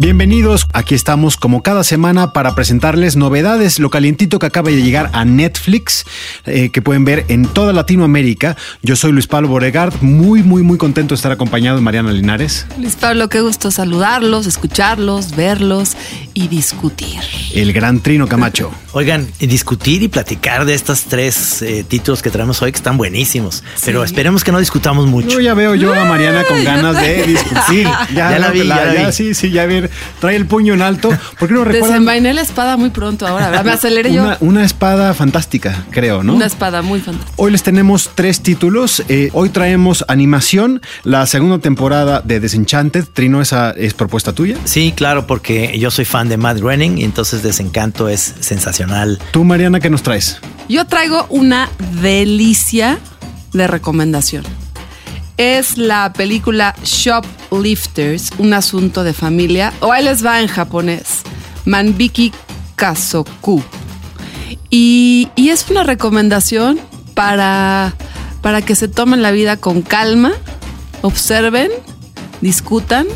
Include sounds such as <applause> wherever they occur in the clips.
Bienvenidos, aquí estamos como cada semana para presentarles novedades, lo calientito que acaba de llegar a Netflix, eh, que pueden ver en toda Latinoamérica. Yo soy Luis Pablo Boregard, muy, muy, muy contento de estar acompañado de Mariana Linares. Luis Pablo, qué gusto saludarlos, escucharlos, verlos y discutir. El gran Trino Camacho. <laughs> Oigan, discutir y platicar de estos tres eh, títulos que traemos hoy que están buenísimos. Pero esperemos que no discutamos mucho. Yo ya veo yo a Mariana con ganas de discutir. <laughs> Ya la vi, ya la vi. Sí, sí, ya ver, trae el puño en alto. ¿Por qué no <laughs> recuerdan? Desenvainé la espada muy pronto ahora, ¿verdad? Me aceleré yo. Una, una espada fantástica, creo, ¿no? Una espada muy fantástica. Hoy les tenemos tres títulos. Eh, hoy traemos animación, la segunda temporada de Desenchanted. Trino, esa es propuesta tuya. Sí, claro, porque yo soy fan de Matt Groening y entonces Desencanto es sensacional. Tú, Mariana, ¿qué nos traes? Yo traigo una delicia de recomendación. Es la película Shoplifters, un asunto de familia, o ahí les va en japonés, Manbiki Kazoku. Y, y es una recomendación para, para que se tomen la vida con calma, observen, discutan,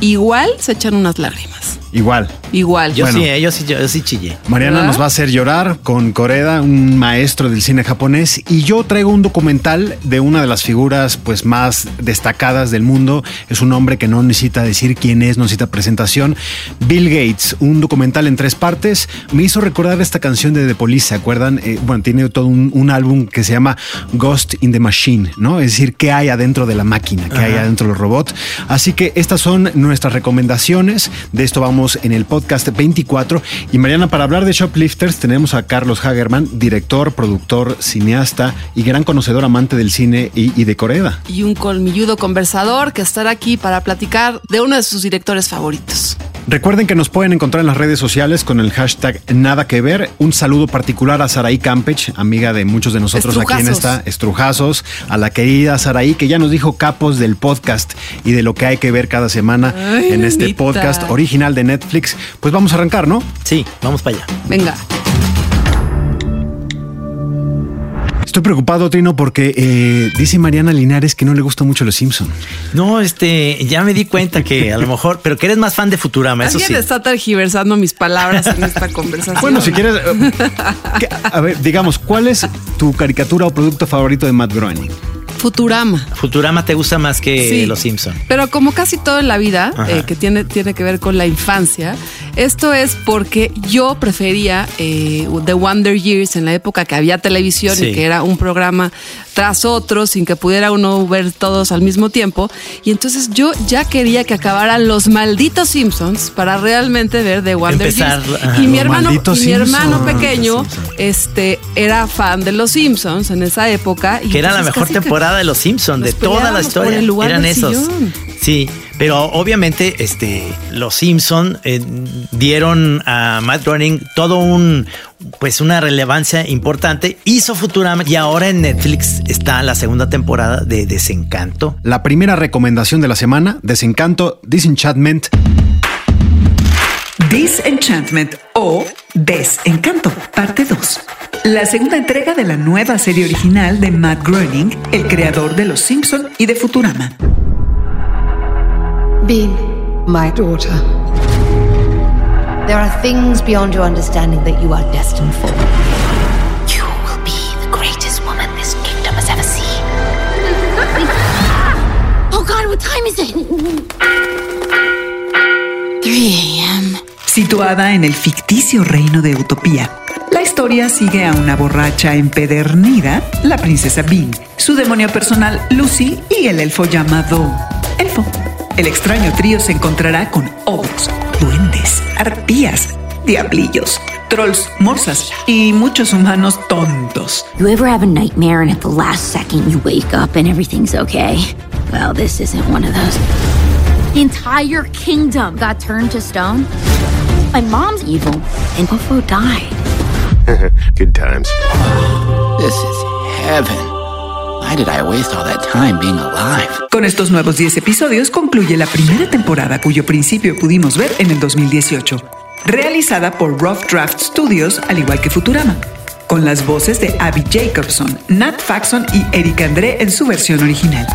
igual se echan unas lágrimas. Igual. Igual. Yo Bueno. sí, eh, yo sí, yo sí chillé. Mariana ¿Verdad? nos va a hacer llorar con Koreda, un maestro del cine japonés, y yo traigo un documental de una de las figuras pues más destacadas del mundo. Es un hombre que no necesita decir quién es, no necesita presentación. Bill Gates, un documental en tres partes. Me hizo recordar esta canción de The Police, ¿se acuerdan? Eh, bueno, tiene todo un, un álbum que se llama Ghost in the Machine, ¿no? Es decir, qué hay adentro de la máquina, qué hay adentro de los robots. Así que estas son nuestras recomendaciones. De esto vamos en el podcast 24. Y Mariana, para hablar de Shoplifters, tenemos a Carlos Hagerman, director, productor, cineasta y gran conocedor amante del cine y, de Coreda. y un colmilludo conversador que estará aquí para platicar de uno de sus directores favoritos. Recuerden que nos pueden encontrar en las redes sociales con el hashtag Nada que ver. Un saludo particular a Saraí Campech, amiga de muchos de nosotros aquí en esta Estrujazos, a la querida Saraí, que ya nos dijo capos del podcast y de lo que hay que ver cada semana Ay, en este podcast original de Netflix. Pues vamos a arrancar, ¿no? Sí, vamos para allá. Venga. Estoy preocupado, Trino, porque eh, dice Mariana Linares que no le gusta mucho los Simpson. No, este, ya me di cuenta que a lo mejor, pero que eres más fan de Futurama, eso Alguien sí. está tergiversando mis palabras en esta <laughs> conversación. Bueno, si quieres, eh, <laughs> ¿qué- a ver, digamos, ¿cuál es tu caricatura o producto favorito de Matt Groening? Futurama. Futurama te gusta más que Sí. Los Simpson. Pero como casi todo en la vida, eh, que tiene, tiene que ver con la infancia, esto es porque yo prefería eh, The Wonder Years en la época que había televisión Sí. y que era un programa tras otro sin que pudiera uno ver todos al mismo tiempo. Y entonces yo ya quería que acabaran los malditos Simpsons para realmente ver The Wonder Empezar, Years. ajá, y mi hermano, y mi hermano pequeño este, era fan de los Simpsons en esa época. y Que era la mejor que- temporada de Los Simpson, de toda la por historia. el lugar Eran del esos. sillón. Sí, pero obviamente este, Los Simpson eh, dieron a Matt Groening todo un pues una relevancia importante. Hizo Futurama y ahora en Netflix está la segunda temporada de Desencanto. La primera recomendación de la semana, Desencanto, Disenchantment. Disenchantment o Desencanto, parte 2. La segunda entrega de la nueva serie original de Matt Groening, el creador de Los Simpson y de Futurama. Bean, my daughter. There are things beyond your understanding that you are destined for. You will be the greatest woman this kingdom has ever seen. <laughs> oh God, what time is it? 3 a.m. Situada en el ficticio reino de Utopía, historia sigue a una borracha empedernida, la princesa Bean, su demonio personal Lucy y el elfo llamado Elfo. El extraño trío se encontrará con ogros, duendes, arpías, diablillos, trolls, morsas y muchos humanos tontos. You ever have a nightmare and at the last second you wake up and everything's okay? Well, this isn't one of those. The entire kingdom got turned to stone. My mom's evil, and Buffo died. <laughs> Good times. This is heaven. Why did I waste all that time being alive? Con estos nuevos 10 episodios concluye la primera temporada cuyo principio pudimos ver en el 2018, realizada por Rough Draft Studios al igual que Futurama, con las voces de Abby Jacobson, Nat Faxon y Eric André en su versión original.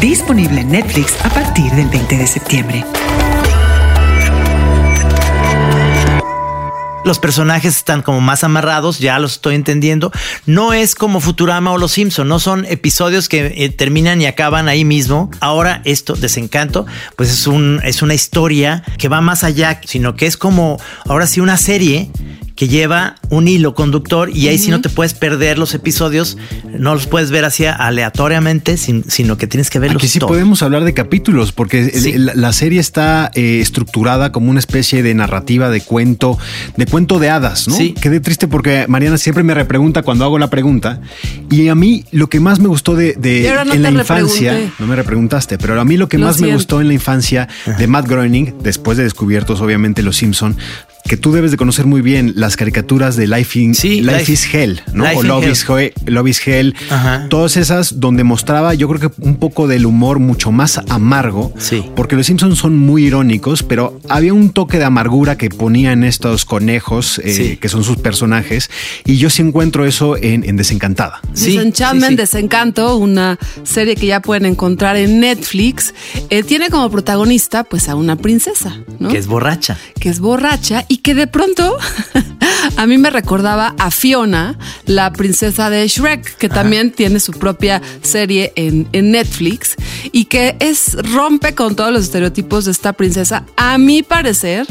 Disponible en Netflix a partir del 20 de septiembre. Los personajes están como más amarrados, ya los estoy entendiendo. No es como Futurama o Los Simpson, no son episodios que eh, terminan y acaban ahí mismo. Ahora esto, Desencanto, pues es, un, es una historia que va más allá, sino que es como, ahora sí, una serie que lleva un hilo conductor y ahí sí no te puedes perder los episodios, no los puedes ver así aleatoriamente, sin- sino que tienes que verlos Aquí sí todos. podemos hablar de capítulos, porque el- Sí. el- la serie está eh, estructurada como una especie de narrativa de cuento, de cuento de hadas, ¿no? Sí. Quedé triste porque Mariana siempre me repregunta cuando hago la pregunta. Y a mí lo que más me gustó de, no en la infancia, repregunté. no me repreguntaste, pero a mí lo que Lo más me gustó en la infancia de Matt Groening, después de descubiertos obviamente Los Simpson, que tú debes de conocer muy bien las caricaturas de Life, in- Sí, Life, Life- is Hell, ¿no? Life o Love Hell. is, Hell, Love is Hell. Ajá. Todas esas donde mostraba, yo creo que un poco del humor mucho más amargo. Sí. Porque los Simpsons son muy irónicos, pero había un toque de amargura que ponían estos conejos, eh, Sí. que son sus personajes. Y yo sí encuentro eso en, en Desencantada. Sí, Disenchantment, sí, sí. Desencanto, una serie que ya pueden encontrar en Netflix, eh, tiene como protagonista pues a una princesa, ¿no? Que es borracha. que es borracha y que de pronto <laughs> a mí me recordaba a Fiona, la princesa de Shrek, que también tiene su propia serie en, en Netflix y que es rompe con todos los estereotipos de esta princesa, a mi parecer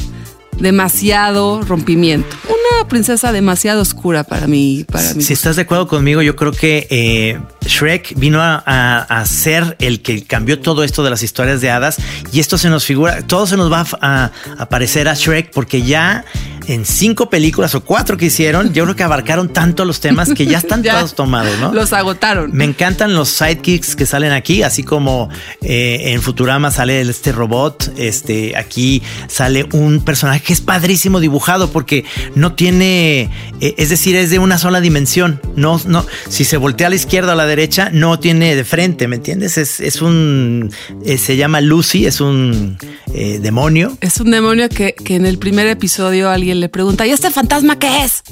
demasiado rompimiento. Una princesa demasiado oscura para mí, para mí. Si estás de acuerdo conmigo, yo creo que eh, Shrek vino a, a- ser el que cambió todo esto de las historias de hadas y esto se nos figura, todo se nos va a, a parecer a Shrek porque ya en cinco películas o cuatro que hicieron, yo creo que abarcaron tanto los temas que ya están <laughs> Ya todos tomados, ¿no? Los agotaron. Me encantan los sidekicks que salen aquí, así como eh, en Futurama sale este robot, este aquí sale un personaje que es padrísimo dibujado porque no tiene, eh, es decir, es de una sola dimensión. No, no, si se voltea a la izquierda o a la derecha, no tiene de frente, ¿me entiendes? Es, es un, eh, se llama Lucy, es un demonio. Es un demonio que, que en el primer episodio alguien le pregunta, ¿y este fantasma qué es?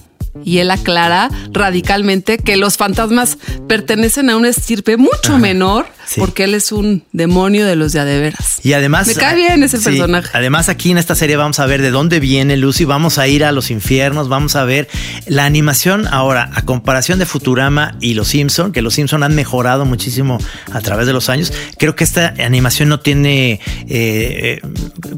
Y él aclara radicalmente que los fantasmas pertenecen a una estirpe mucho menor sí. porque él es un demonio de los de a de veras. Y además. Me cae bien ese sí, personaje. Además, aquí en esta serie vamos a ver de dónde viene Lucy. Vamos a ir a los infiernos. Vamos a ver la animación. Ahora, a comparación de Futurama y Los Simpson, que Los Simpson han mejorado muchísimo a través de los años. Creo que esta animación no tiene eh, eh,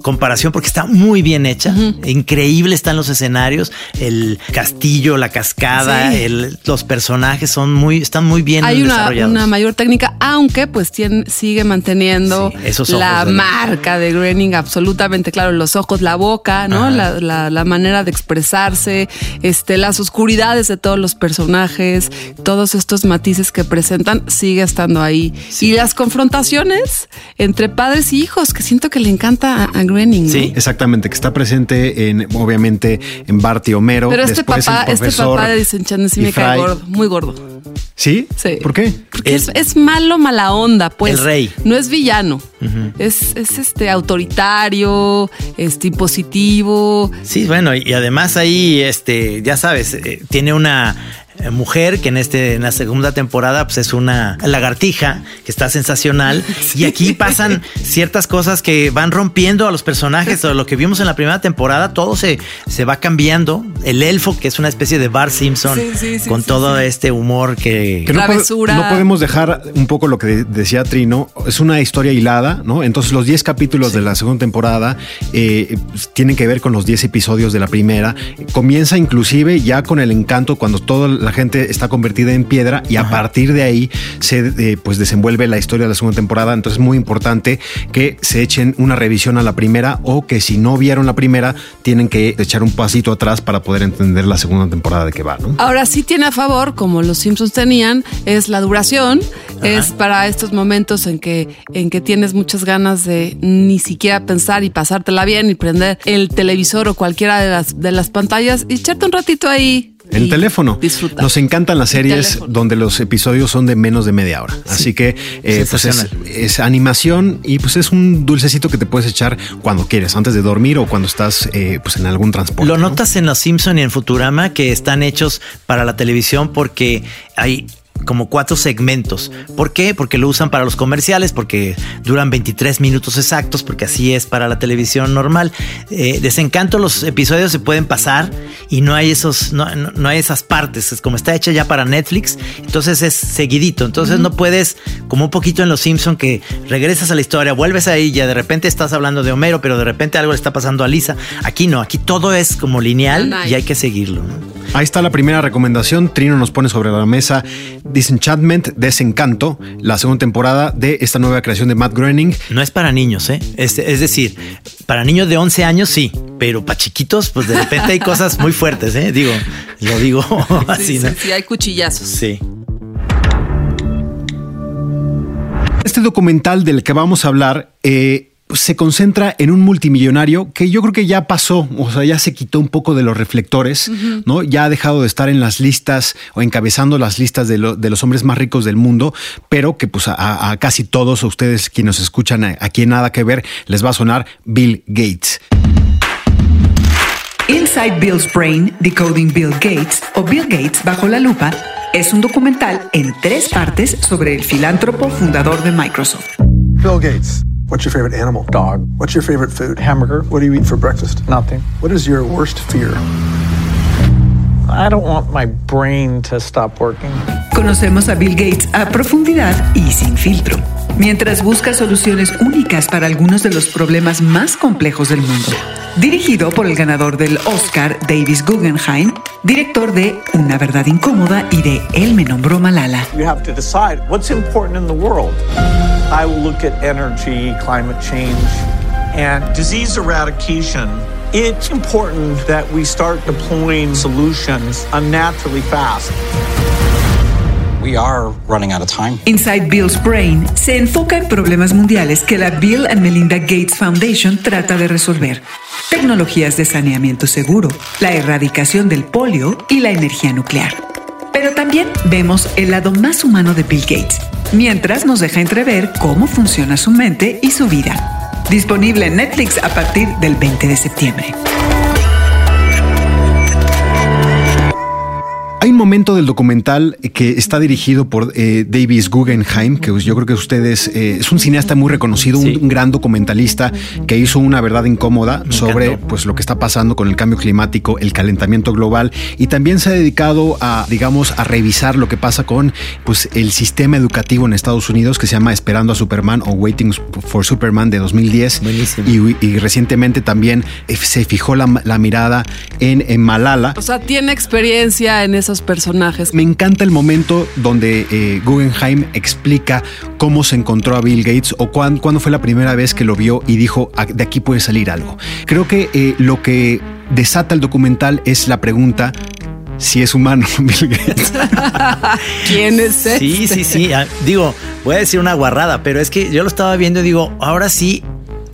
comparación porque está muy bien hecha. Increíble están los escenarios, el castillo, la cascada, Sí. el- los personajes son muy, están muy bien Hay una, desarrollados. una mayor técnica, aunque pues tiene, sigue manteniendo Sí, esos ojos la de- marca de Groening absolutamente claro, los ojos, la boca, ¿no? La, la- la manera de expresarse, este, las oscuridades de todos los personajes, todos estos matices que presentan, sigue estando ahí. Y las confrontaciones entre padres y hijos, que siento que le encanta a, a Groening, ¿no? Sí. Exactamente, que está presente en, obviamente, en Bart y Homero. Pero este papá, este papá de Disenchantment sí y me cae gordo, muy gordo. ¿Sí? Sí. ¿Por qué? Porque El- es, es malo, mala onda, pues. El rey. No es villano. es, es este autoritario, este impositivo. Sí, bueno, y además ahí, este, ya sabes, eh, tiene una mujer que en este en la segunda temporada pues es una lagartija que está sensacional <laughs> y aquí pasan ciertas cosas que van rompiendo a los personajes o lo que vimos en la primera temporada todo se, se va cambiando el elfo que es una especie de Bart Simpson Sí, sí, sí, con sí, todo sí. este humor que, Que no, no podemos dejar un poco lo que de- decía Trino. Es una historia hilada, ¿no? Entonces, los 10 capítulos de la segunda temporada eh, pues, tienen que ver con los 10 episodios de la primera. Comienza inclusive ya con el encanto cuando toda la gente está convertida en piedra y a partir de ahí se eh, pues desenvuelve la historia de la segunda temporada. Entonces es muy importante que se echen una revisión a la primera o que si no vieron la primera tienen que echar un pasito atrás para poder entender la segunda temporada de qué va. ¿no? Ahora sí tiene a favor, como los Simpsons tenían, es la duración. Es para estos momentos en que, en que tienes muchas ganas de ni siquiera pensar y pasártela bien y prender el televisor o cualquiera de las, de las pantallas y echarte un ratito ahí. El y teléfono. Disfrutar. Nos encantan las series donde los episodios son de menos de media hora. Así que eh, pues es, animación y pues es un dulcecito que te puedes echar cuando quieres, antes de dormir o cuando estás eh, pues en algún transporte. Lo ¿no? notas en Los Simpson y en Futurama que están hechos para la televisión porque hay como cuatro segmentos. ¿Por qué? Porque lo usan para los comerciales, porque duran 23 minutos exactos, porque así es para la televisión normal. Eh, desencanto, los episodios se pueden pasar y no hay esos, no, no- no hay esas partes. Es como está hecha ya para Netflix, entonces es seguidito. Entonces no puedes, como un poquito en Los Simpson, que regresas a la historia, vuelves ahí, ya de repente estás hablando de Homero, pero de repente algo le está pasando a Lisa. Aquí no, aquí todo es como lineal y hay que seguirlo. ¿no? Ahí está la primera recomendación. Trino nos pone sobre la mesa Disenchantment, Desencanto, la segunda temporada de esta nueva creación de Matt Groening. No es para niños, ¿eh? Es, es decir, para niños de 11 años sí, pero para chiquitos, pues de repente hay cosas muy fuertes, ¿eh? Digo, lo digo <laughs> así, Sí, ¿no? sí, sí, hay cuchillazos. Sí. Este documental del que vamos a hablar eh, se concentra en un multimillonario que yo creo que ya pasó, o sea, ya se quitó un poco de los reflectores, ¿no? Ya ha dejado de estar en las listas o encabezando las listas de, lo- de los hombres más ricos del mundo, pero que pues a, a casi todos ustedes quienes nos escuchan a- aquí en Nada que Ver les va a sonar Bill Gates. Inside Bill's Brain, Decoding Bill Gates o Bill Gates bajo la lupa es un documental en tres partes sobre el filántropo fundador de Microsoft. Bill Gates. What's your favorite animal? Dog. What's your favorite food? Hamburger. What do you eat for breakfast? Nothing. What is your worst fear? I don't want my brain to stop working. Conocemos a Bill Gates a profundidad y sin filtro, mientras busca soluciones únicas para algunos de los problemas más complejos del mundo. Dirigido por el ganador del Oscar, Davis Guggenheim, director de Una verdad incómoda y de Él me nombró Malala. You have to decide what's important in the world. I will look at energy, climate change, and disease eradication. It's important that we start deploying solutions unnaturally fast. We are running out of time. Inside Bill's Brain se enfoca en problemas mundiales que la Bill and Melinda Gates Foundation trata de resolver. Tecnologías de saneamiento seguro, la erradicación del polio y la energía nuclear. Pero también vemos el lado más humano de Bill Gates, mientras nos deja entrever cómo funciona su mente y su vida. Disponible en Netflix a partir del 20 de septiembre. Hay un momento del documental que está dirigido por eh, Davis Guggenheim, que yo creo que ustedes eh, es un cineasta muy reconocido, un, Sí. un gran documentalista que hizo una verdad incómoda sobre encantó. pues lo que está pasando con el cambio climático, el calentamiento global y también se ha dedicado a digamos a revisar lo que pasa con pues el sistema educativo en Estados Unidos que se llama Esperando a Superman o Waiting for Superman de 2010 Buenísimo. y, y recientemente también eh, se fijó la, la mirada en, en Malala. O sea, tiene experiencia en esos personajes. Me encanta el momento donde eh, Guggenheim explica cómo se encontró a Bill Gates o cuán- cuándo fue la primera vez que lo vio y dijo, "Ah, de aquí puede salir algo. Creo que eh, lo que desata el documental es la pregunta si es humano <laughs> Bill Gates. <laughs> ¿Quién es Sí, este? sí, sí. Ah, Digo, voy a decir una guarrada, pero es que yo lo estaba viendo y digo, ahora sí,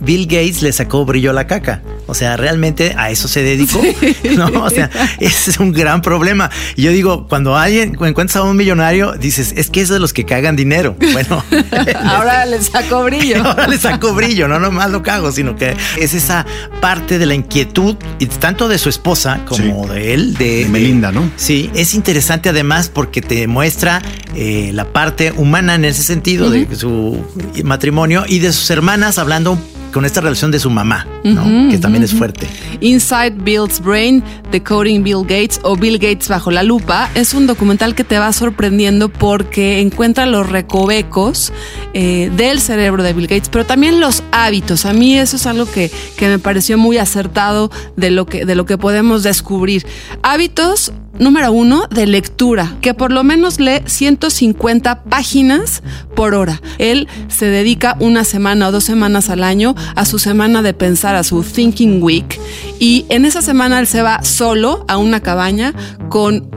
Bill Gates le sacó brillo a la caca. O sea, realmente a eso se dedicó. <laughs> No, o sea, ese es un gran problema. Y yo digo, cuando alguien encuentras a un millonario, dices, es que es de los que cagan dinero. <laughs> Bueno, <laughs> Ahora le sacó brillo. ahora le sacó brillo, no nomás lo cago, sino que es esa parte de la inquietud, y tanto de su esposa como de él, de, De Melinda, ¿no? Sí, es interesante además porque te muestra eh, la parte humana en ese sentido de su matrimonio y de sus hermanas hablando con esta relación de su mamá. ¿No? que también es fuerte. Inside Bill's Brain, Decoding Bill Gates o Bill Gates bajo la lupa, es un documental que te va sorprendiendo porque encuentra los recovecos eh, del cerebro de Bill Gates, pero también los hábitos. A mí eso es algo que, que me pareció muy acertado de lo que, de lo que podemos descubrir. Hábitos número uno de lectura, que por lo menos lee 150 páginas por hora. Él se dedica una semana o dos semanas al año a su semana de pensar, a su Thinking Week, y en esa semana él se va solo a una cabaña con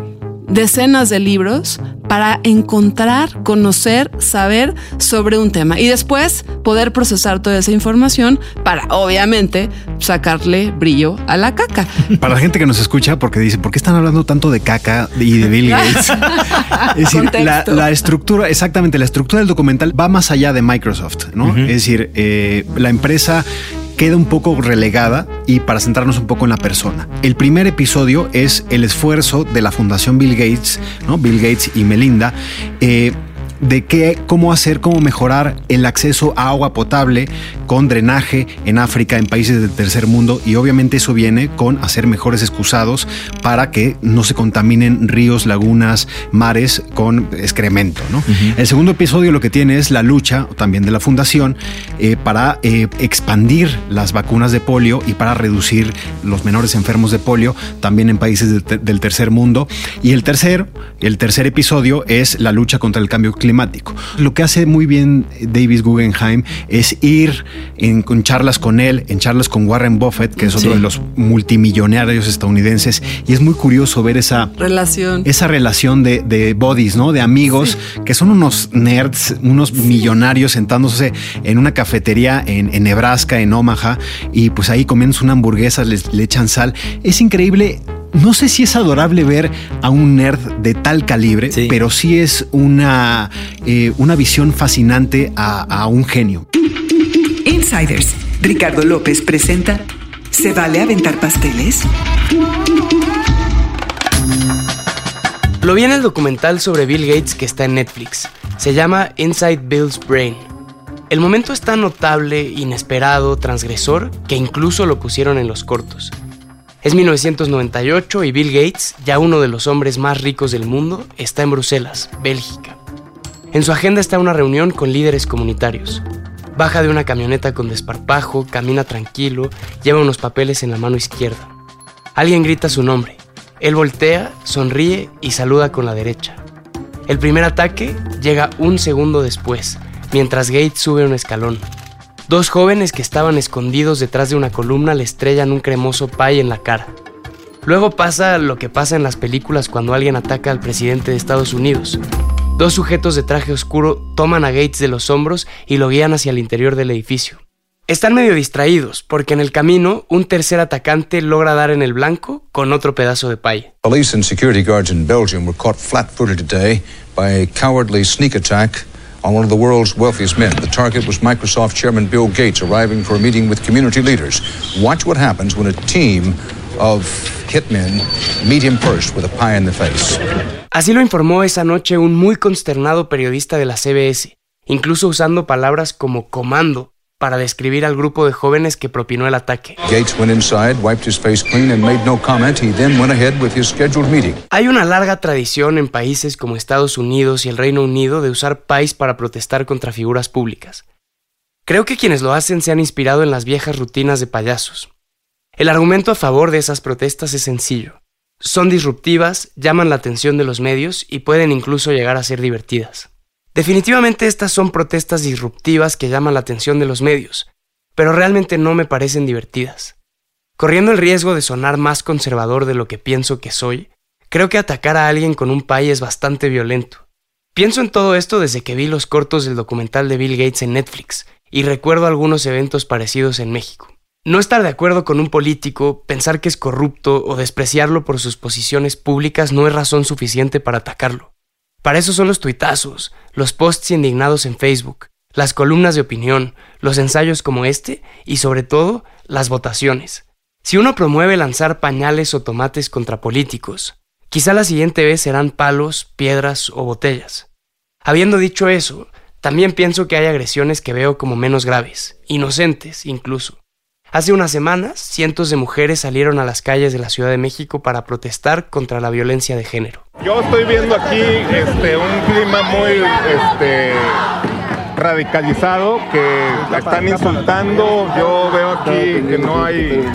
decenas de libros para encontrar, conocer, saber sobre un tema y después poder procesar toda esa información para, obviamente, sacarle brillo a la caca. Para la gente que nos escucha, porque dice, ¿por qué están hablando tanto de caca y de Bill Gates? <laughs> es decir, la, estructura, exactamente, la estructura del documental va más allá de Microsoft, ¿no? Es decir, eh, la empresa queda un poco relegada y para centrarnos un poco en la persona. El primer episodio es el esfuerzo de la Fundación Bill Gates, ¿no? Bill Gates y Melinda, eh, de qué, cómo hacer, cómo mejorar el acceso a agua potable con drenaje en África, en países del tercer mundo, y obviamente eso viene con hacer mejores excusados para que no se contaminen ríos, lagunas, mares con excremento. ¿no? El segundo episodio lo que tiene es la lucha también de la fundación eh, para eh, expandir las vacunas de polio y para reducir los menores enfermos de polio también en países del tercer mundo. Y el tercer, el tercer episodio es la lucha contra el cambio climático climático. Lo que hace muy bien Davis Guggenheim es ir en, charlas con él, en charlas con Warren Buffett, que es otro de los multimillonarios estadounidenses, y es muy curioso ver esa relación, esa relación de, de bodies, ¿no? De amigos que son unos nerds, unos millonarios sentándose en una cafetería en, Nebraska, en Omaha, y pues ahí comiendo una hamburguesa, les, le echan sal. Es increíble no sé si es adorable ver a un nerd de tal calibre, pero sí es una, eh, una visión fascinante a, a un genio. Insiders, Ricardo López presenta ¿Se vale aventar pasteles? Lo vi en el documental sobre Bill Gates que está en Netflix. Se llama Inside Bill's Brain. El momento es tan notable, inesperado, transgresor, que incluso lo pusieron en los cortos. Es 1998 y Bill Gates, ya uno de los hombres más ricos del mundo, está en Bruselas, Bélgica. En su agenda está una reunión con líderes comunitarios. Baja de una camioneta con desparpajo, camina tranquilo, lleva unos papeles en la mano izquierda. Alguien grita su nombre. Él voltea, sonríe y saluda con la derecha. El primer ataque llega un segundo después, mientras Gates sube un escalón. Dos jóvenes que estaban escondidos detrás de una columna le estrellan un cremoso pay en la cara. Luego pasa lo que pasa en las películas cuando alguien ataca al presidente de Estados Unidos. Dos sujetos de traje oscuro toman a Gates de los hombros y lo guían hacia el interior del edificio. Están medio distraídos porque en el camino un tercer atacante logra dar en el blanco con otro pedazo de pay. Police and security guards in Belgium were caught flat-footed today by a cowardly sneak attack on one of the world's wealthiest men. The target was Microsoft Chairman Bill Gates arriving for a meeting with community leaders. Watch what happens when a team of hitmen meet him first with a pie in the face. Así lo informó esa noche un muy consternado periodista de la CBS, incluso usando palabras como comando para describir al grupo de jóvenes que propinó el ataque. Hay una larga tradición en países como Estados Unidos y el Reino Unido de usar pais para protestar contra figuras públicas. Creo que quienes lo hacen se han inspirado en las viejas rutinas de payasos. El argumento a favor de esas protestas es sencillo. Son disruptivas, llaman la atención de los medios y pueden incluso llegar a ser divertidas. Definitivamente estas son protestas disruptivas que llaman la atención de los medios, pero realmente no me parecen divertidas. Corriendo el riesgo de sonar más conservador de lo que pienso que soy, creo que atacar a alguien con un pay es bastante violento. Pienso en todo esto desde que vi los cortos del documental de Bill Gates en Netflix y recuerdo algunos eventos parecidos en México. No estar de acuerdo con un político, pensar que es corrupto o despreciarlo por sus posiciones públicas no es razón suficiente para atacarlo. Para eso son los tuitazos, los posts indignados en Facebook, las columnas de opinión, los ensayos como este y sobre todo las votaciones. Si uno promueve lanzar pañales o tomates contra políticos, quizá la siguiente vez serán palos, piedras o botellas. Habiendo dicho eso, también pienso que hay agresiones que veo como menos graves, inocentes incluso. Hace unas semanas, cientos de mujeres salieron a las calles de la Ciudad de México para protestar contra la violencia de género. Yo estoy viendo aquí este, un clima muy este, radicalizado, que la están insultando. Yo veo aquí que no hay...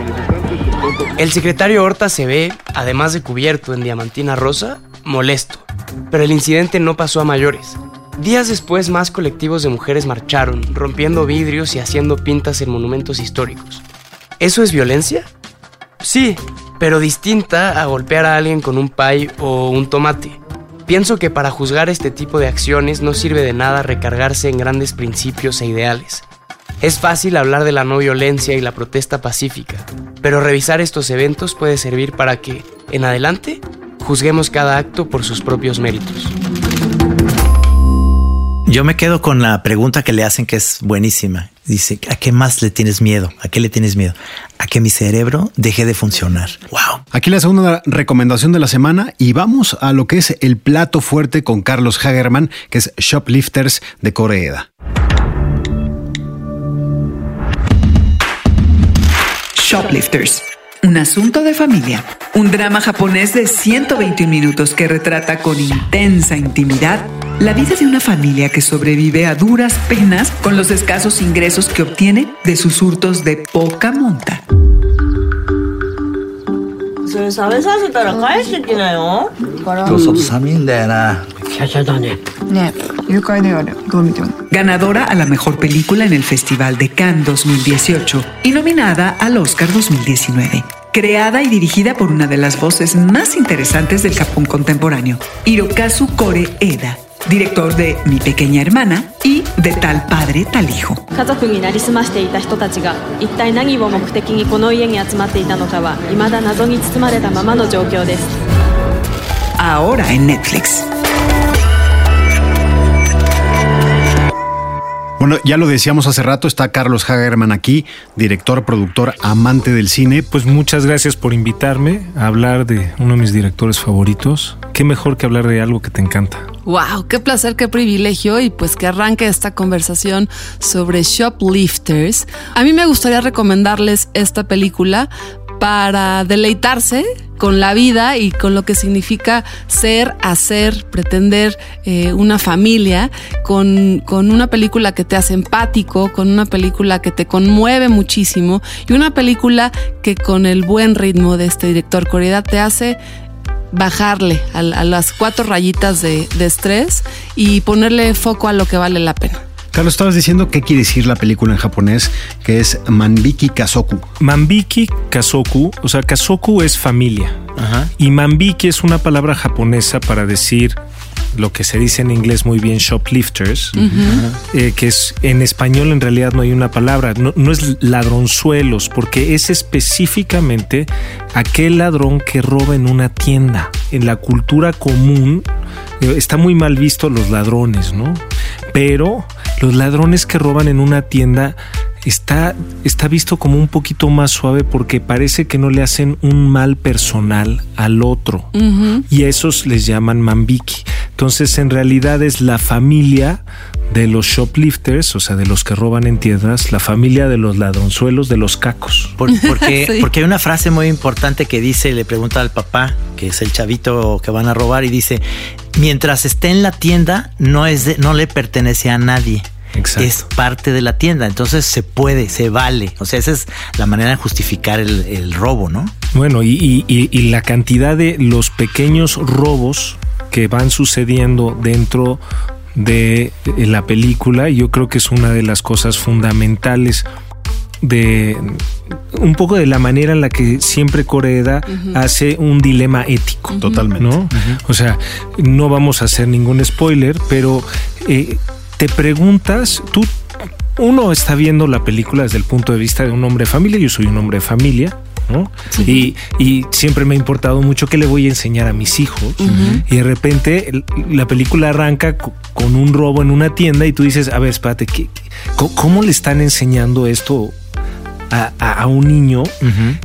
El secretario Horta se ve, además de cubierto en diamantina rosa, molesto. Pero el incidente no pasó a mayores. Días después, más colectivos de mujeres marcharon, rompiendo vidrios y haciendo pintas en monumentos históricos. ¿Eso es violencia? Sí, pero distinta a golpear a alguien con un pay o un tomate. Pienso que para juzgar este tipo de acciones no sirve de nada recargarse en grandes principios e ideales. Es fácil hablar de la no violencia y la protesta pacífica, pero revisar estos eventos puede servir para que, en adelante, juzguemos cada acto por sus propios méritos. Yo me quedo con la pregunta que le hacen que es buenísima. Dice, ¿a qué más le tienes miedo? ¿A qué le tienes miedo? A que mi cerebro deje de funcionar. Wow. Aquí la segunda recomendación de la semana y vamos a lo que es el plato fuerte con Carlos Hagerman, que es Shoplifters de Corea. Shoplifters. Un asunto de familia. Un drama japonés de 121 minutos que retrata con intensa intimidad la vida de una familia que sobrevive a duras penas con los escasos ingresos que obtiene de sus hurtos de poca monta. Ganadora a la mejor película en el Festival de Cannes 2018 y nominada al Oscar 2019. Creada y dirigida por una de las voces más interesantes del Japón contemporáneo, Hirokazu Kore Eda, director de Mi Pequeña Hermana y de Tal Padre, Tal Hijo. Ahora en Netflix. Bueno, ya lo decíamos hace rato, está Carlos Hagerman aquí, director, productor, amante del cine. Pues muchas gracias por invitarme a hablar de uno de mis directores favoritos. Qué mejor que hablar de algo que te encanta. Wow, qué placer, qué privilegio y pues que arranque esta conversación sobre shoplifters. A mí me gustaría recomendarles esta película para deleitarse con la vida y con lo que significa ser, hacer, pretender eh, una familia, con, con, una película que te hace empático, con una película que te conmueve muchísimo y una película que con el buen ritmo de este director coreano te hace bajarle a, las cuatro rayitas de estrés y ponerle foco a lo que vale la pena. Carlos, estabas diciendo qué quiere decir la película en japonés, que es Manbiki Kazoku. Manbiki Kazoku, o sea, Kazoku es familia. Ajá. Y Manbiki es una palabra japonesa para decir lo que se dice en inglés muy bien, shoplifters, eh, que es en español en realidad no hay una palabra, no, no es ladronzuelos, porque es específicamente aquel ladrón que roba en una tienda. En la cultura común eh, está muy mal visto los ladrones, ¿no? Pero los ladrones que roban en una tienda está, está visto como un poquito más suave porque parece que no le hacen un mal personal al otro. Y a esos les llaman mambiki. Entonces, en realidad es la familia de los shoplifters, o sea, de los que roban en tiendas, la familia de los ladronzuelos, de los cacos. Por- <laughs> porque, Sí. porque hay una frase muy importante que dice, le pregunta al papá, que es el chavito que van a robar, y dice, mientras esté en la tienda, no, es de- no le pertenece a nadie. Exacto. Es parte de la tienda, entonces se puede, se vale. O sea, esa es la manera de justificar el, el robo, ¿no? Bueno, y, y- y- y la cantidad de los pequeños robos que van sucediendo dentro de la película, yo creo que es una de las cosas fundamentales de un poco de la manera en la que siempre Corea Ujú. hace un dilema ético. Totalmente. ¿no? O sea, no vamos a hacer ningún spoiler, pero eh, te preguntas, tú, uno está viendo la película desde el punto de vista de un hombre de familia, yo soy un hombre de familia. ¿no? Y, y siempre me ha importado mucho qué le voy a enseñar a mis hijos. Y de repente la película arranca co- con un robo en una tienda y tú dices, a ver, espérate, ¿qué- co- ¿cómo le están enseñando esto a, a- a un niño?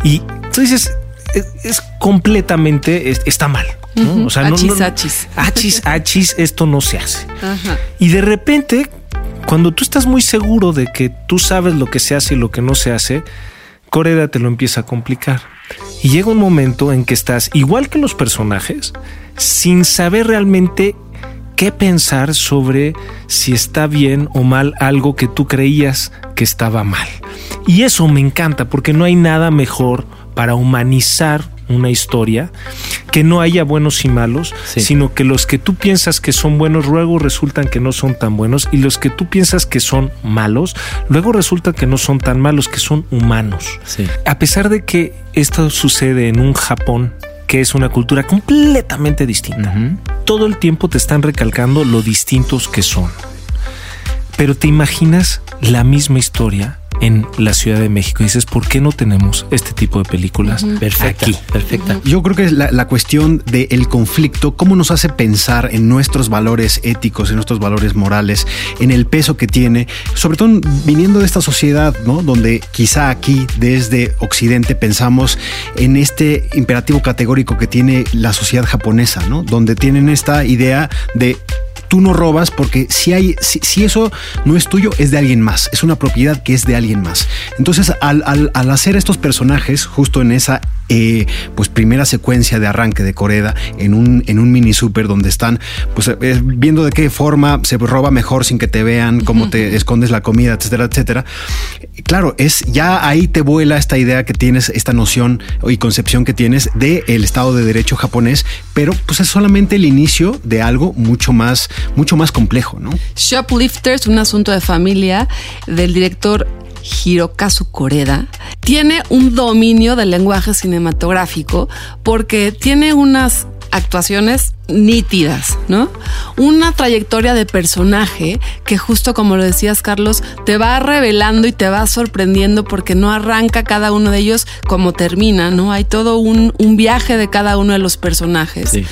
Y tú dices, es, es completamente, es- está mal. ¿no? O sea, no- no- Achis, achis. <laughs> achis, achis, esto no se hace. Ajá. Y de repente, cuando tú estás muy seguro de que tú sabes lo que se hace y lo que no se hace, Coreda te lo empieza a complicar. Y llega un momento en que estás, igual que los personajes, sin saber realmente qué pensar sobre si está bien o mal algo que tú creías que estaba mal. Y eso me encanta porque no hay nada mejor para humanizar una historia, que no haya buenos y malos, sino que los que tú piensas que son buenos luego resultan que no son tan buenos y los que tú piensas que son malos, luego resulta que no son tan malos, que son humanos. A pesar de que esto sucede en un Japón que es una cultura completamente distinta. Todo el tiempo te están recalcando lo distintos que son. Pero te imaginas la misma historia en la Ciudad de México. Y dices, ¿por qué no tenemos este tipo de películas Perfecta, aquí? Perfecta. Yo creo que la cuestión del conflicto, cómo nos hace pensar en nuestros valores éticos, en nuestros valores morales, en el peso que tiene, sobre todo viniendo de esta sociedad, ¿no? Donde quizá aquí desde Occidente pensamos en este imperativo categórico que tiene la sociedad japonesa, ¿no? Donde tienen esta idea de tú no robas porque si hay, si, eso no es tuyo, es de alguien más. Es una propiedad que es de alguien más. Entonces, al, al hacer estos personajes, justo en esa eh, pues primera secuencia de arranque de Coreda en un, en un mini super donde están pues eh, viendo de qué forma se roba mejor sin que te vean, cómo te escondes la comida, etcétera, etcétera. Claro, es ya ahí te vuela esta idea que tienes, esta noción y concepción que tienes del el Estado de Derecho japonés, pero pues es solamente el inicio de algo mucho más, mucho más complejo, ¿no? Shoplifters, un asunto de familia del director Hirokazu Koreda, tiene un dominio del lenguaje cinematográfico porque tiene unas actuaciones nítidas, ¿no? Una trayectoria de personaje que justo como lo decías Carlos, te va revelando y te va sorprendiendo porque no arranca cada uno de ellos como termina, ¿no? Hay todo un, un viaje de cada uno de los personajes, sí.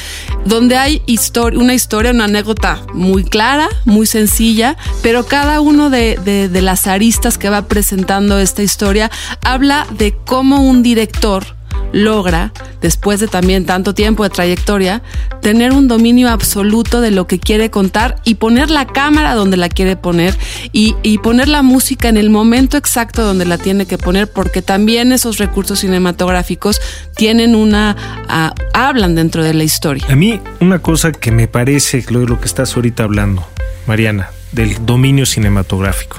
donde hay histori una historia, una anécdota muy clara, muy sencilla, pero cada uno de, de, de las aristas que va presentando esta historia habla de cómo un director logra, después de también tanto tiempo de trayectoria, tener un dominio absoluto de lo que quiere contar y poner la cámara donde la quiere poner y, y, poner la música en el momento exacto donde la tiene que poner, porque también esos recursos cinematográficos tienen una, uh, hablan dentro de la historia. A mí una cosa que me parece, lo, lo que estás ahorita hablando, Mariana, del dominio cinematográfico,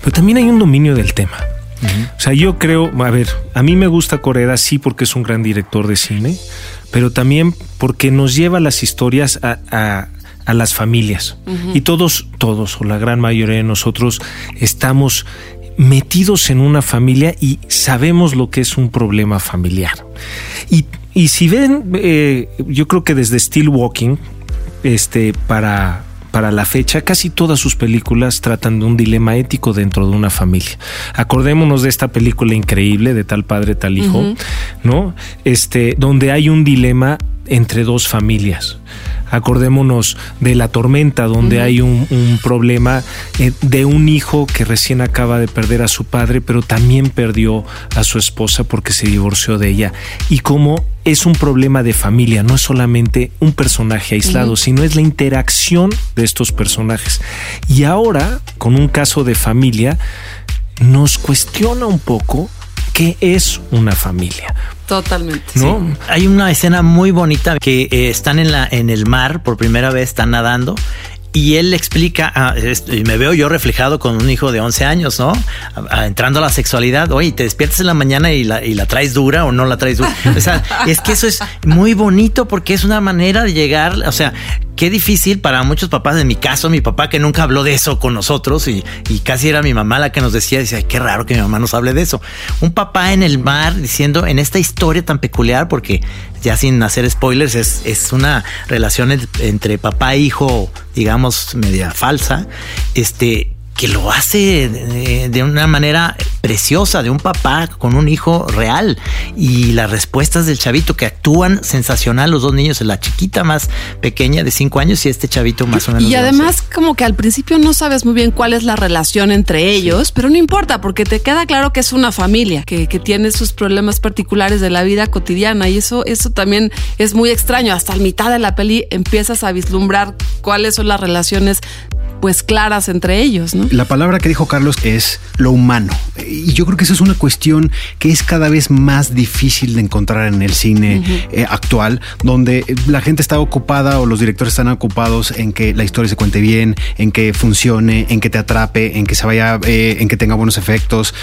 pero también hay un dominio del tema. Uh -huh. O sea, yo creo, a ver, a mí me gusta Coreda sí porque es un gran director de cine, pero también porque nos lleva las historias a, a, a las familias. Uh -huh. Y todos, todos, o la gran mayoría de nosotros, estamos metidos en una familia y sabemos lo que es un problema familiar. Y, y si ven, eh, yo creo que desde Still Walking, este, para para la fecha, casi todas sus películas tratan de un dilema ético dentro de una familia. Acordémonos de esta película increíble de tal padre, tal hijo, uh -huh. ¿no? Este, donde hay un dilema entre dos familias. Acordémonos de La Tormenta, donde uh -huh. hay un, un, problema eh, de un hijo que recién acaba de perder a su padre, pero también perdió a su esposa porque se divorció de ella. Y cómo es un problema de familia, no es solamente un personaje aislado, uh -huh. sino es la interacción de estos personajes. Y ahora, con un caso de familia, nos cuestiona un poco qué es una familia. Totalmente. ¿No? Sí. Hay una escena muy bonita que eh, están en, la, en el mar, por primera vez están nadando y él le explica, ah, y me veo yo reflejado con un hijo de 11 años, ¿no? Entrando a la sexualidad, oye, te despiertas en la mañana y la, y la traes dura o no la traes dura. O sea, <laughs> es que eso es muy bonito porque es una manera de llegar, o sea, qué difícil para muchos papás, en mi caso, mi papá que nunca habló de eso con nosotros y, y casi era mi mamá la que nos decía, dice, qué raro que mi mamá nos hable de eso. Un papá en el mar diciendo, en esta historia tan peculiar, porque ya sin hacer spoilers, es, es una relación entre papá e hijo, digamos, media falsa, este, que lo hace de, de, una manera preciosa, de un papá con un hijo real. Y las respuestas del chavito que actúan sensacional, los dos niños, la chiquita más pequeña de cinco años y este chavito más o menos. Y además, como que al principio no sabes muy bien cuál es la relación entre ellos, sí. pero no importa, porque te queda claro que es una familia, que, que, tiene sus problemas particulares de la vida cotidiana. Y eso, eso también es muy extraño. Hasta la mitad de la peli empiezas a vislumbrar cuáles son las relaciones pues claras entre ellos, ¿no? La palabra que dijo Carlos es lo humano. Y yo creo que esa es una cuestión que es cada vez más difícil de encontrar en el cine eh, actual, donde la gente está ocupada o los directores están ocupados en que la historia se cuente bien, en que funcione, en que te atrape, en que se vaya, eh, en que tenga buenos efectos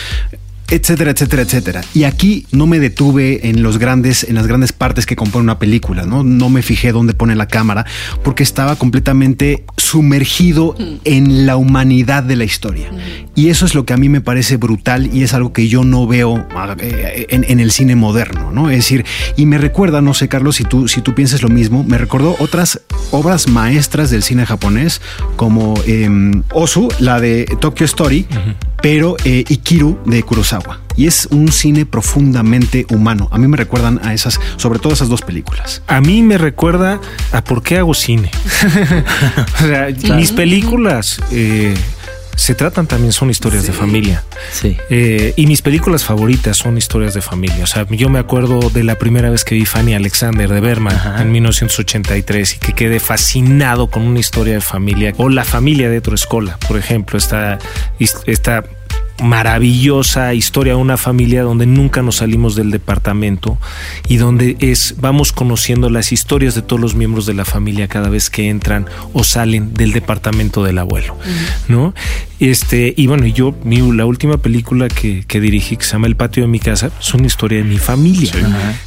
etcétera, etcétera, etcétera. Y aquí no me detuve en los grandes, en las grandes partes que compone una película, ¿no? No me fijé dónde pone la cámara, porque estaba completamente sumergido en la humanidad de la historia. Y eso es lo que a mí me parece brutal y es algo que yo no veo eh, en, en el cine moderno, ¿no? Es decir, y me recuerda, no sé, Carlos, si tú, si tú piensas lo mismo, me recordó otras obras maestras del cine japonés, como em, Osu, la de Tokyo Story, pero eh, Ikiru de Kurosawa. Y es un cine profundamente humano. A mí me recuerdan a esas, sobre todo esas dos películas. A mí me recuerda a por qué hago cine. <laughs> o sea, mis películas eh, se tratan también, son historias de familia. Sí. Eh, y mis películas favoritas son historias de familia. O sea, yo me acuerdo de la primera vez que vi Fanny Alexander de Berman en 1983 y que quedé fascinado con una historia de familia. O La familia de Escola, por ejemplo, esta, esta maravillosa historia de una familia donde nunca nos salimos del departamento y donde es vamos conociendo las historias de todos los miembros de la familia cada vez que entran o salen del departamento del abuelo, ¿no? Este, y bueno, yo, mi, la última película que, que, dirigí, que se llama El patio de mi casa, es una historia de mi familia.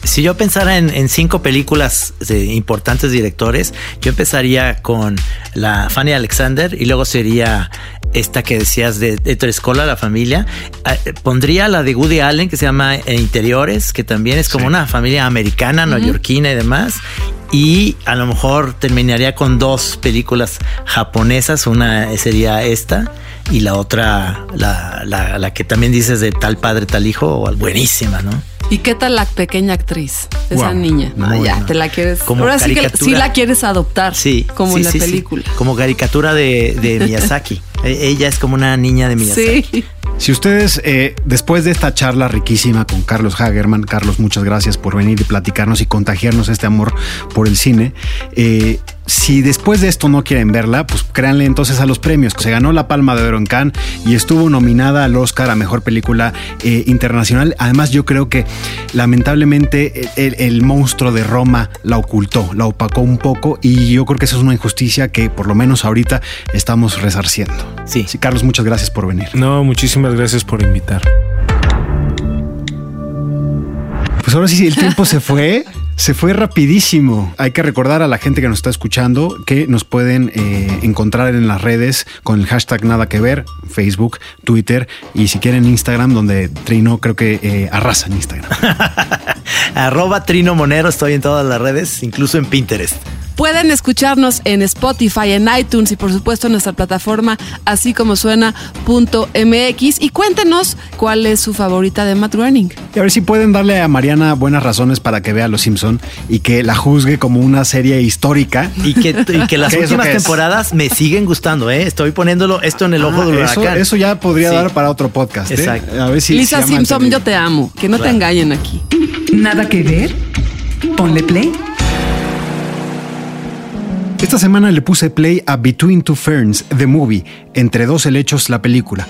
Si yo pensara en, en cinco películas de importantes directores, yo empezaría con la Fanny Alexander y luego sería esta que decías de, de Trescola, la familia. Eh, pondría la de Woody Allen, que se llama Interiores, que también es como una familia americana, neoyorquina y demás. Y a lo mejor terminaría con dos películas japonesas. Una sería esta y la otra, la, la, la que también dices de tal padre, tal hijo, buenísima, ¿no? ¿Y qué tal la pequeña actriz? Esa Wow, niña. Ah, ya, te la quieres. Como ahora sí que sí la quieres adoptar. Sí. Como sí, en la sí. película. Como caricatura de, de <laughs> Miyazaki. E- Ella es como una niña de Miyazaki. Sí. Si ustedes, eh, después de esta charla riquísima con Carlos Hagerman, Carlos, muchas gracias por venir y platicarnos y contagiarnos este amor por el cine. Eh, si después de esto no quieren verla, pues créanle entonces a los premios. Se ganó la Palma de Oro en Cannes y estuvo nominada al Oscar a Mejor Película eh, Internacional. Además, yo creo que lamentablemente el, el monstruo de Roma la ocultó, la opacó un poco y yo creo que esa es una injusticia que por lo menos ahorita estamos resarciendo. Sí. Carlos, muchas gracias por venir. No, muchísimas gracias por invitar. Pues ahora sí, el tiempo se fue. <laughs> Se fue rapidísimo. Hay que recordar a la gente que nos está escuchando que nos pueden eh, encontrar en las redes con el hashtag nada que ver, Facebook, Twitter y si quieren Instagram, donde Trino creo que eh, arrasa en Instagram. <laughs> Arroba Trino Monero, estoy en todas las redes, incluso en Pinterest. Pueden escucharnos en Spotify, en iTunes y por supuesto en nuestra plataforma así como suena.mx y cuéntenos cuál es su favorita de Matt Groening. Y a ver si pueden darle a Mariana buenas razones para que vea Los Simpson y que la juzgue como una serie histórica. Y que, y que las ¿Qué es lo últimas temporadas me siguen gustando, ¿eh? Estoy poniéndolo esto en el ojo Ah, del eso, huracán. eso ya podría Sí. dar para otro podcast. ¿eh? Exacto. A ver si Lisa Simpson, mantenido. yo te amo. Que no te engañen aquí. ¿Nada que ver? Ponle play. Esta semana le puse play a Between Two Ferns, The Movie, Entre dos helechos, la película.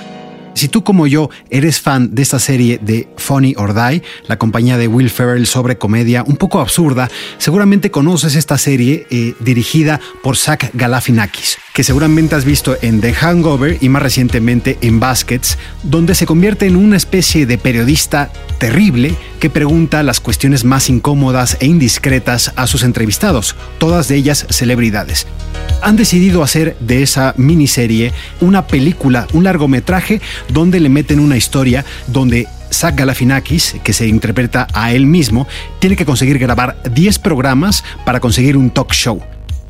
Si tú como yo eres fan de esta serie de Funny or Die, la compañía de Will Ferrell sobre comedia un poco absurda, seguramente conoces esta serie eh, dirigida por Zach Galifianakis, que seguramente has visto en The Hangover y más recientemente en Baskets, donde se convierte en una especie de periodista terrible que pregunta las cuestiones más incómodas e indiscretas a sus entrevistados, todas de ellas celebridades. Han decidido hacer de esa miniserie una película, un largometraje, donde le meten una historia donde Zach Galifianakis, que se interpreta a él mismo, tiene que conseguir grabar 10 programas para conseguir un talk show.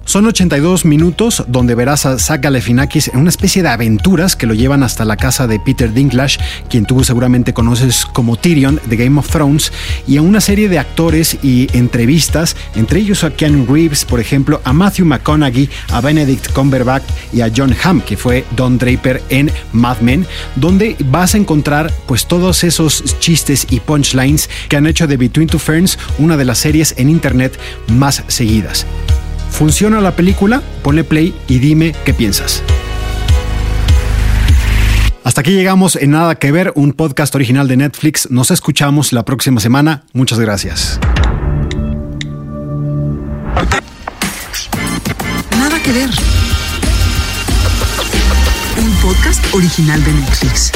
Son 82 minutos donde verás a Zach Galifianakis en una especie de aventuras que lo llevan hasta la casa de Peter Dinklage, quien tú seguramente conoces como Tyrion de Game of Thrones, y a una serie de actores y entrevistas, entre ellos a Keanu Reeves, por ejemplo, a Matthew McConaughey, a Benedict Cumberbatch y a John Hamm, que fue Don Draper en Mad Men, donde vas a encontrar pues todos esos chistes y punchlines que han hecho de Between Two Ferns una de las series en internet más seguidas. ¿Funciona la película? Ponle play y dime qué piensas. Hasta aquí llegamos en Nada que Ver, un podcast original de Netflix. Nos escuchamos la próxima semana. Muchas gracias. Nada que Ver. Un podcast original de Netflix.